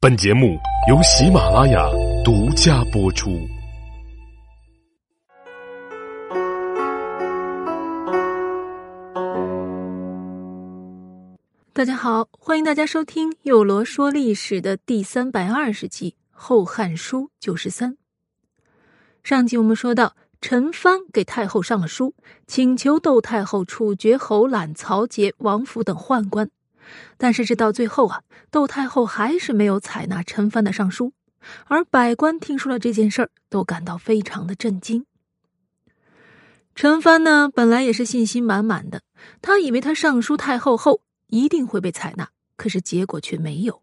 本节目由喜马拉雅独家播出。大家好，欢迎大家收听《幼罗说历史》的第三百二十集《后汉书九十三》。上集我们说到，陈蕃给太后上了书，请求窦太后处决侯览、曹节、王府等宦官。但是，直到最后啊，窦太后还是没有采纳陈蕃的上书。而百官听说了这件事儿，都感到非常的震惊。陈蕃呢，本来也是信心满满的，他以为他上书太后后。一定会被采纳，可是结果却没有。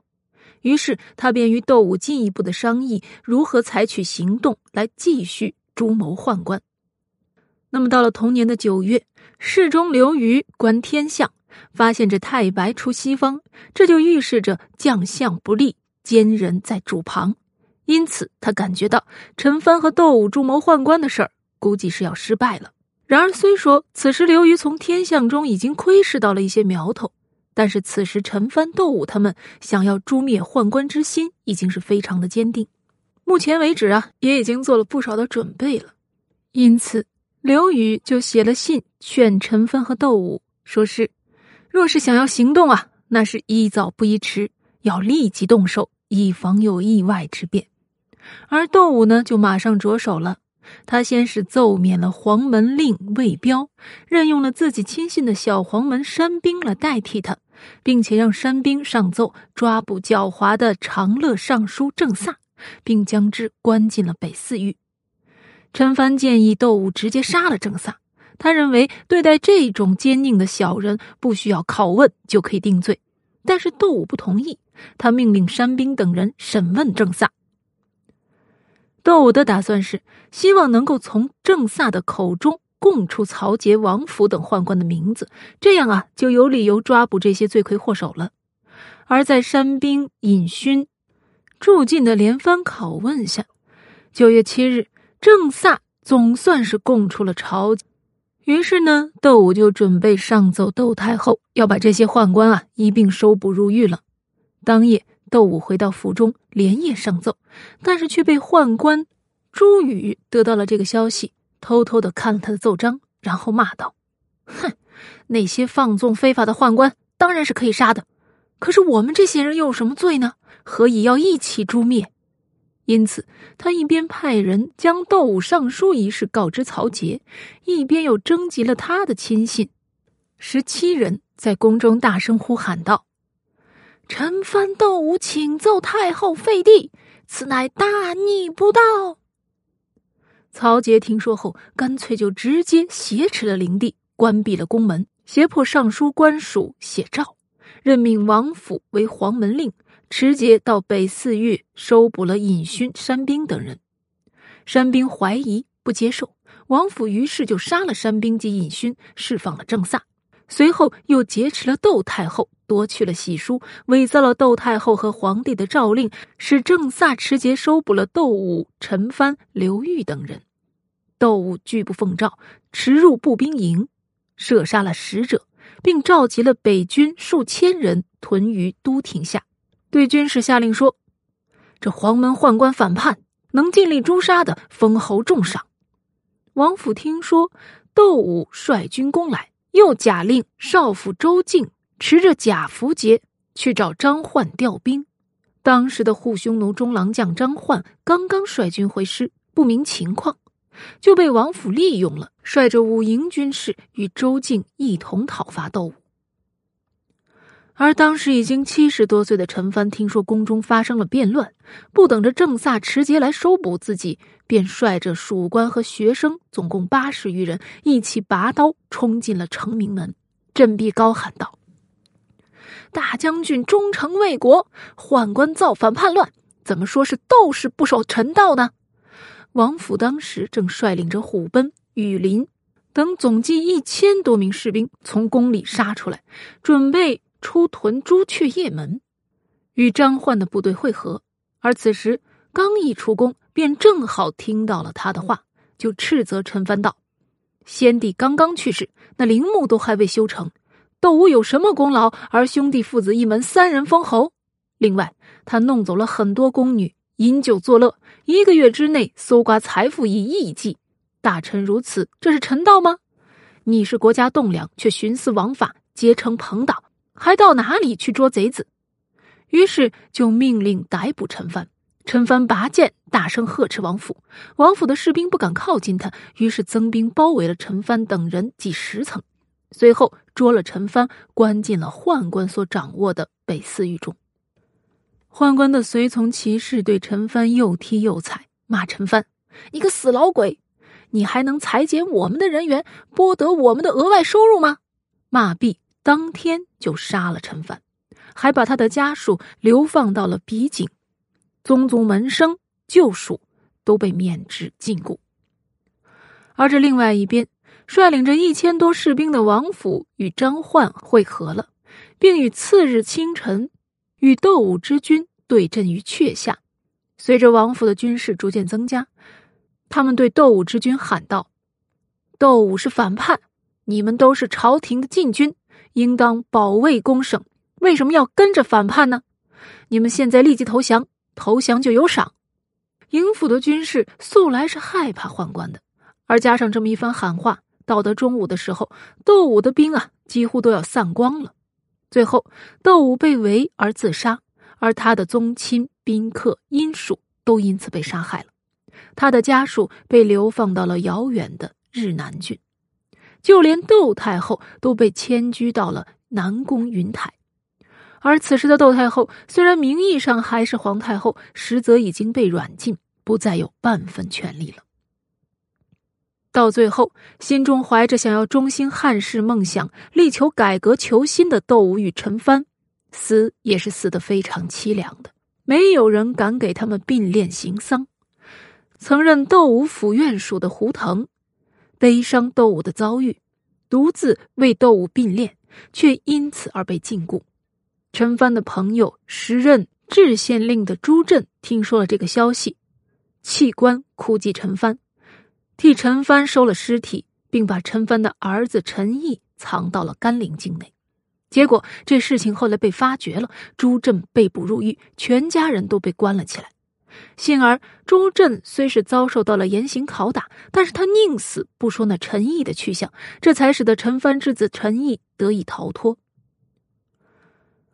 于是他便与窦武进一步的商议，如何采取行动来继续诛谋宦官。那么到了同年的九月，侍中刘虞观天象，发现这太白出西方，这就预示着将相不利，奸人在主旁。因此他感觉到陈蕃和窦武诛谋宦官的事儿，估计是要失败了。然而虽说此时刘瑜从天象中已经窥视到了一些苗头。但是此时，陈蕃、窦武他们想要诛灭宦官之心已经是非常的坚定。目前为止啊，也已经做了不少的准备了。因此，刘宇就写了信劝陈蕃和窦武，说是：若是想要行动啊，那是宜早不宜迟，要立即动手，以防有意外之变。而窦武呢，就马上着手了。他先是奏免了黄门令魏彪，任用了自己亲信的小黄门山兵来代替他。并且让山兵上奏抓捕狡猾的长乐尚书郑萨，并将之关进了北寺狱。陈蕃建议窦武直接杀了郑萨，他认为对待这种奸佞的小人，不需要拷问就可以定罪。但是窦武不同意，他命令山兵等人审问郑萨。窦武的打算是希望能够从郑萨的口中。供出曹节、王府等宦官的名字，这样啊，就有理由抓捕这些罪魁祸首了。而在山兵尹勋、祝进的连番拷问下，九月七日，郑萨总算是供出了曹。于是呢，窦武就准备上奏窦太后，要把这些宦官啊一并收捕入狱了。当夜，窦武回到府中，连夜上奏，但是却被宦官朱宇得到了这个消息。偷偷的看了他的奏章，然后骂道：“哼，那些放纵非法的宦官当然是可以杀的，可是我们这些人又有什么罪呢？何以要一起诛灭？”因此，他一边派人将窦武上书一事告知曹节，一边又征集了他的亲信十七人，在宫中大声呼喊道：“臣番窦武请奏太后废帝，此乃大逆不道。”曹节听说后，干脆就直接挟持了灵帝，关闭了宫门，胁迫尚书官署写诏，任命王府为黄门令，持节到北寺狱收捕了尹勋、山兵等人。山兵怀疑不接受，王府于是就杀了山兵及尹勋，释放了郑萨，随后又劫持了窦太后，夺去了玺书，伪造了窦太后和皇帝的诏令，使郑萨持节收捕了窦武、陈蕃、刘裕等人。窦武拒不奉诏，驰入步兵营，射杀了使者，并召集了北军数千人屯于都亭下，对军士下令说：“这黄门宦官反叛，能尽力诛杀的，封侯重赏。”王府听说窦武率军攻来，又假令少府周敬持着假符节去找张焕调兵。当时的护匈奴中郎将张焕刚刚率军回师，不明情况。就被王府利用了，率着五营军士与周敬一同讨伐窦武。而当时已经七十多岁的陈蕃听说宫中发生了变乱，不等着郑萨持节来收捕自己，便率着属官和学生，总共八十余人，一起拔刀冲进了城明门，振臂高喊道：“大将军忠诚为国，宦官造反叛乱，怎么说是斗士不守臣道呢？”王府当时正率领着虎贲、羽林等总计一千多名士兵从宫里杀出来，准备出屯朱雀夜门，与张焕的部队会合。而此时刚一出宫，便正好听到了他的话，就斥责陈蕃道：“先帝刚刚去世，那陵墓都还未修成，窦武有什么功劳？而兄弟父子一门三人封侯，另外，他弄走了很多宫女，饮酒作乐，一个月之内搜刮财富以亿计。大臣如此，这是臣道吗？你是国家栋梁，却徇私枉法，结成朋党，还到哪里去捉贼子？于是就命令逮捕陈帆。陈帆拔剑，大声呵斥王府。王府的士兵不敢靠近他，于是增兵包围了陈帆等人几十层，随后捉了陈帆，关进了宦官所掌握的北寺狱中。宦官的随从骑士对陈帆又踢又踩，骂陈帆：“你个死老鬼！你还能裁减我们的人员，剥夺我们的额外收入吗？”骂毕，当天就杀了陈凡，还把他的家属流放到了比景。宗族门生、旧属都被免职禁锢，而这另外一边，率领着一千多士兵的王府与张焕会合了，并于次日清晨与窦武之军对阵于阙下。随着王府的军事逐渐增加，他们对窦武之军喊道：“窦武是反叛，你们都是朝廷的禁军，应当保卫公省，为什么要跟着反叛呢？你们现在立即投降！”投降就有赏。营府的军士素来是害怕宦官的，而加上这么一番喊话，到得中午的时候，窦武的兵啊几乎都要散光了。最后，窦武被围而自杀，而他的宗亲、宾客、姻属都因此被杀害了。他的家属被流放到了遥远的日南郡，就连窦太后都被迁居到了南宫云台。而此时的窦太后虽然名义上还是皇太后，实则已经被软禁，不再有半分权利了。到最后，心中怀着想要中兴汉室梦想、力求改革求新的窦武与陈蕃，死也是死得非常凄凉的。没有人敢给他们并殓行丧。曾任窦武府院属的胡腾，悲伤窦武的遭遇，独自为窦武并殓，却因此而被禁锢。陈蕃的朋友，时任治县令的朱振，听说了这个消息，弃官哭祭陈蕃，替陈蕃收了尸体，并把陈蕃的儿子陈毅藏到了甘陵境内。结果这事情后来被发觉了，朱振被捕入狱，全家人都被关了起来。幸而朱振虽是遭受到了严刑拷打，但是他宁死不说那陈毅的去向，这才使得陈蕃之子陈毅得以逃脱。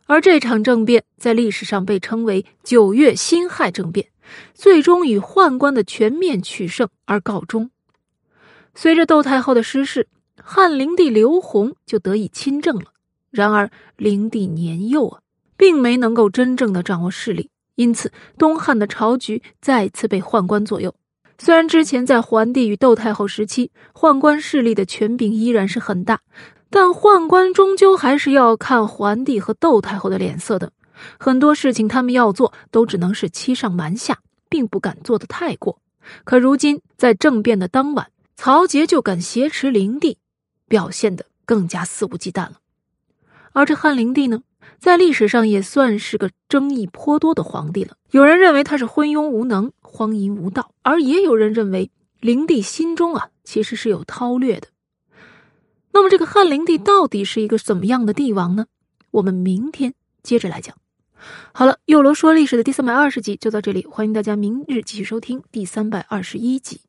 而这场政变在历史上被称为“九月辛亥政变”，最终以宦官的全面取胜而告终。随着窦太后的失势，汉灵帝刘宏就得以亲政了。然而灵帝年幼啊，并没能够真正的掌握势力，因此东汉的朝局再次被宦官左右。虽然之前在桓帝与窦太后时期，宦官势力的权柄依然是很大。但宦官终究还是要看桓帝和窦太后的脸色的，很多事情他们要做都只能是欺上瞒下，并不敢做的太过。可如今在政变的当晚，曹节就敢挟持灵帝，表现得更加肆无忌惮了。而这汉灵帝呢，在历史上也算是个争议颇多的皇帝了。有人认为他是昏庸无能、荒淫无道，而也有人认为灵帝心中啊其实是有韬略的。那么，这个汉灵帝到底是一个怎么样的帝王呢？我们明天接着来讲。好了，幼罗说历史的第三百二十集就到这里，欢迎大家明日继续收听第三百二十一集。